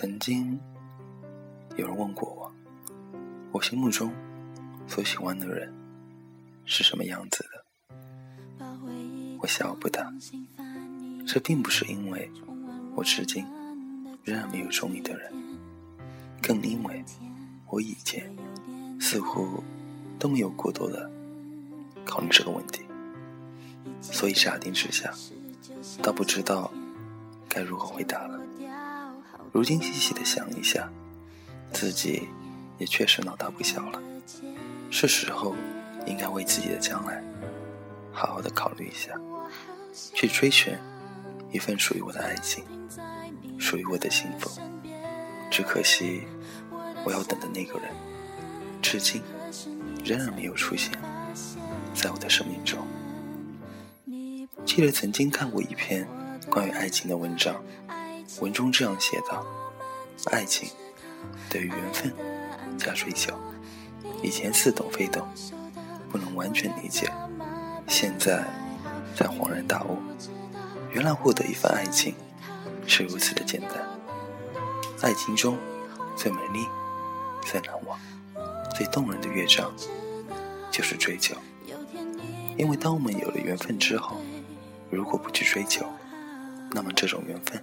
曾经有人问过我，我心目中所喜欢的人是什么样子的？我笑不答。这并不是因为我至今仍然没有中意的人，更因为我以前似乎都没有过多的考虑这个问题，所以乍听之下，倒不知道该如何回答了。如今细细的想一下，自己也确实老大不小了，是时候应该为自己的将来好好的考虑一下，去追寻一份属于我的爱情，属于我的幸福。只可惜，我要等的那个人，至今仍然没有出现在我的生命中。记得曾经看过一篇关于爱情的文章。文中这样写道：“爱情等于缘分加追求。以前似懂非懂，不能完全理解，现在才恍然大悟，原来获得一份爱情是如此的简单。爱情中最美丽、最难忘、最动人的乐章，就是追求。因为当我们有了缘分之后，如果不去追求，那么这种缘分……”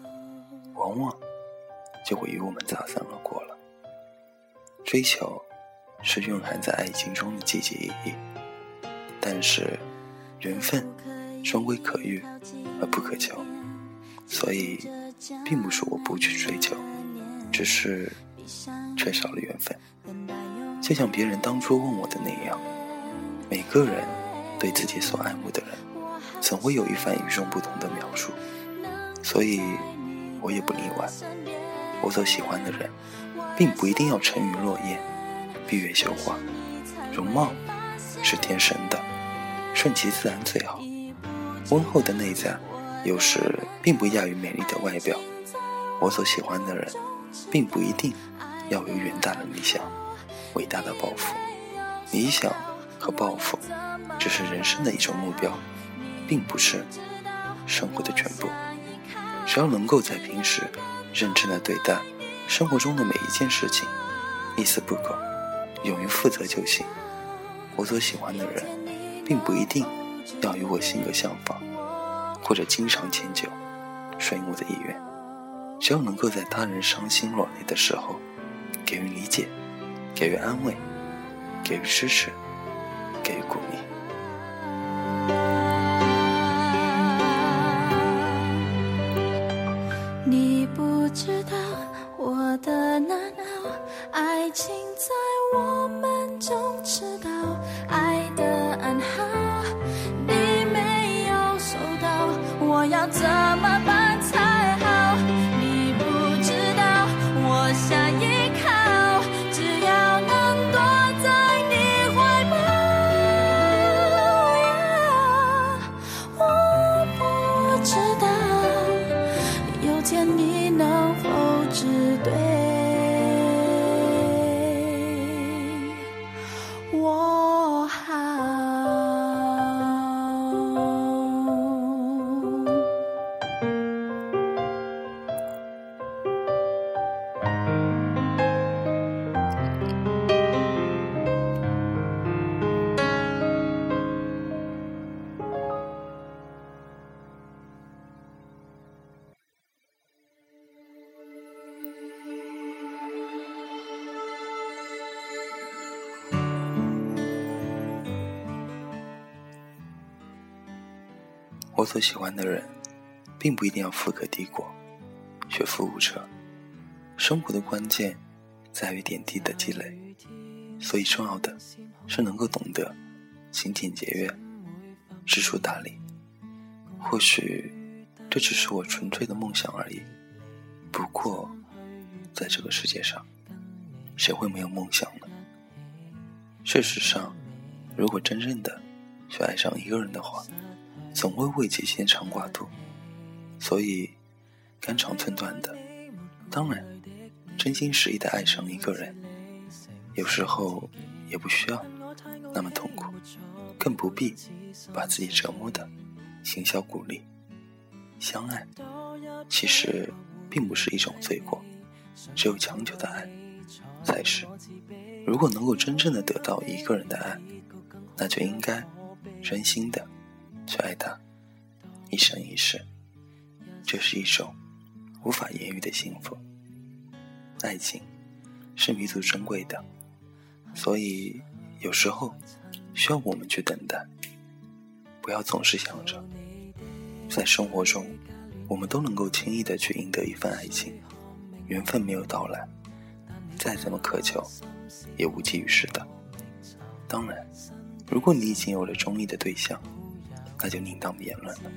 往往就会与我们擦身而过了。追求是蕴含在爱情中的积极意义，但是缘分终归可遇而不可求，所以并不是我不去追求，只是缺少了缘分。就像别人当初问我的那样，每个人对自己所爱慕的人，总会有一番与众不同的描述，所以。我也不例外。我所喜欢的人，并不一定要沉鱼落雁、闭月羞花，容貌是天生的，顺其自然最好。温厚的内在，有时并不亚于美丽的外表。我所喜欢的人，并不一定要有远大的理想、伟大的抱负。理想和抱负，只是人生的一种目标，并不是生活的全部。只要能够在平时认真的对待生活中的每一件事情，一丝不苟，勇于负责就行。我所喜欢的人，并不一定要与我性格相仿，或者经常迁就、顺应我的意愿。只要能够在他人伤心落泪的时候，给予理解，给予安慰，给予支持，给予鼓励。我所喜欢的人，并不一定要富可敌国、学富五车。生活的关键在于点滴的积累，所以重要的是能够懂得勤俭节约、知书达理。或许这只是我纯粹的梦想而已。不过，在这个世界上，谁会没有梦想呢？事实上，如果真正的去爱上一个人的话，总会为其牵肠挂肚，所以肝肠寸断的。当然，真心实意的爱上一个人，有时候也不需要那么痛苦，更不必把自己折磨的心销骨立。相爱其实并不是一种罪过，只有长久的爱才是。如果能够真正的得到一个人的爱，那就应该真心的去爱他，一生一世。这是一种无法言喻的幸福。爱情是弥足珍贵的，所以有时候需要我们去等待。不要总是想着，在生活中，我们都能够轻易的去赢得一份爱情，缘分没有到来，再怎么渴求，也无济于事的。当然，如果你已经有了中意的对象，那就另当别论了。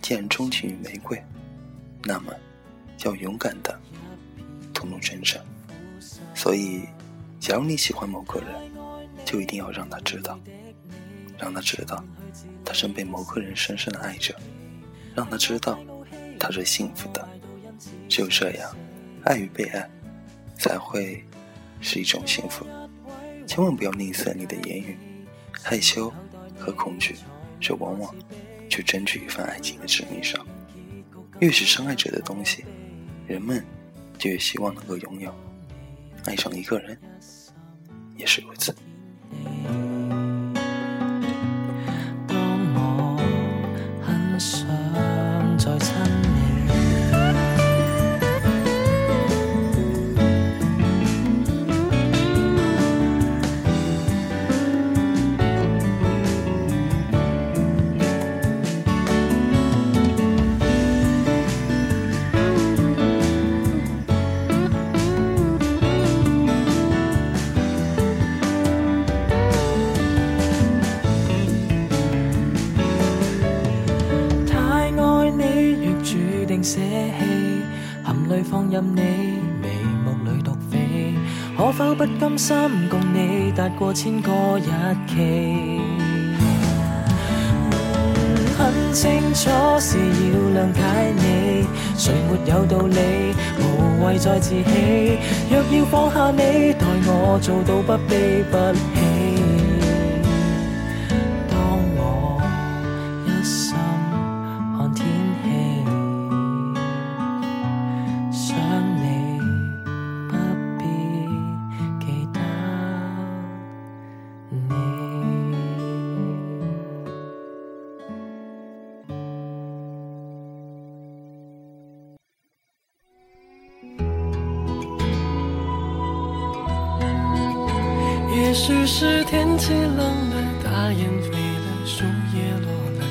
既然钟情于玫瑰，那么要勇敢的吐露真诚。所以，假如你喜欢某个人，就一定要让他知道，让他知道。他正被某个人深深的爱着，让他知道他是幸福的。只有这样，爱与被爱才会是一种幸福。千万不要吝啬你的言语，害羞和恐惧，却往往去争取一份爱情的致命伤。越是深爱者的东西，人们就越希望能够拥有。爱上一个人，也是如此。可否不甘心共你踏过千个日期？很清楚是要谅解你，谁没有道理？无谓再自欺。若要放下你，待我做到不卑不喜。也许是天气冷了，大雁飞了，树叶落了，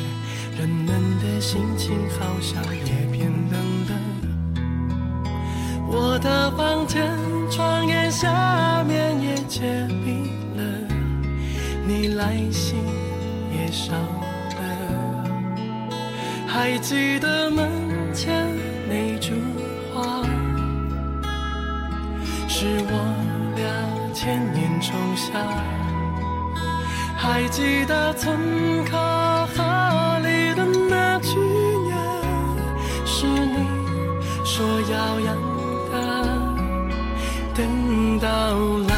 人们的心情好像也变冷了。我的房间窗沿下面也结冰了，你来信也少了。还记得门前那株花，是我。千年仲夏，还记得村口河里的那句呀，是你说要养的。等到来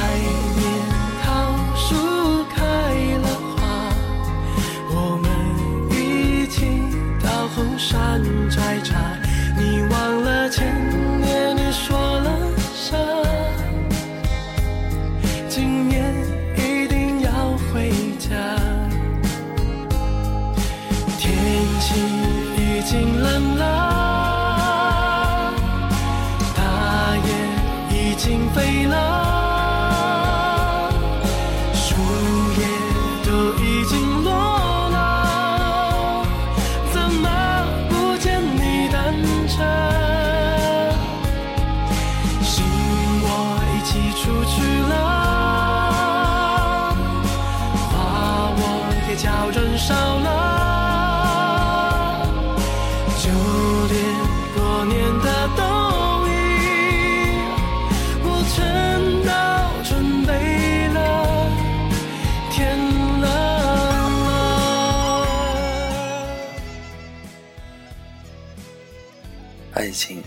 情，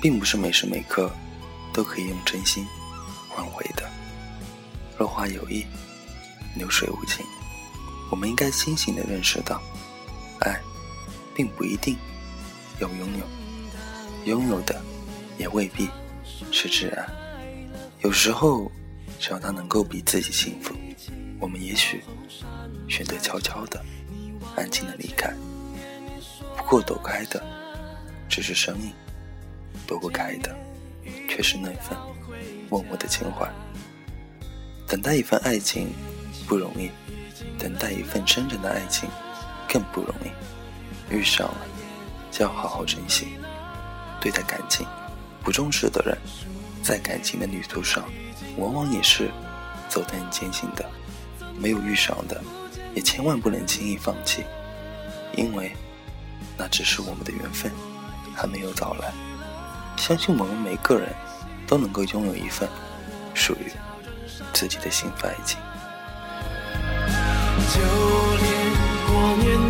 并不是每时每刻都可以用真心换回的。落花有意，流水无情。我们应该清醒的认识到，爱，并不一定要拥有，拥有的，也未必是挚爱。有时候，只要他能够比自己幸福，我们也许选择悄悄的、安静的离开。不过躲开的只是生命，躲不开的却是那份默默的情怀。等待一份爱情不容易，等待一份真正的爱情更不容易。遇上了，就要好好珍惜。对待感情不重视的人，在感情的旅途上，往往也是走得很艰辛的。没有遇上的，也千万不能轻易放弃，因为那只是我们的缘分还没有到来。相信我们每个人都能够拥有一份属于。自己的幸福爱情。就连过年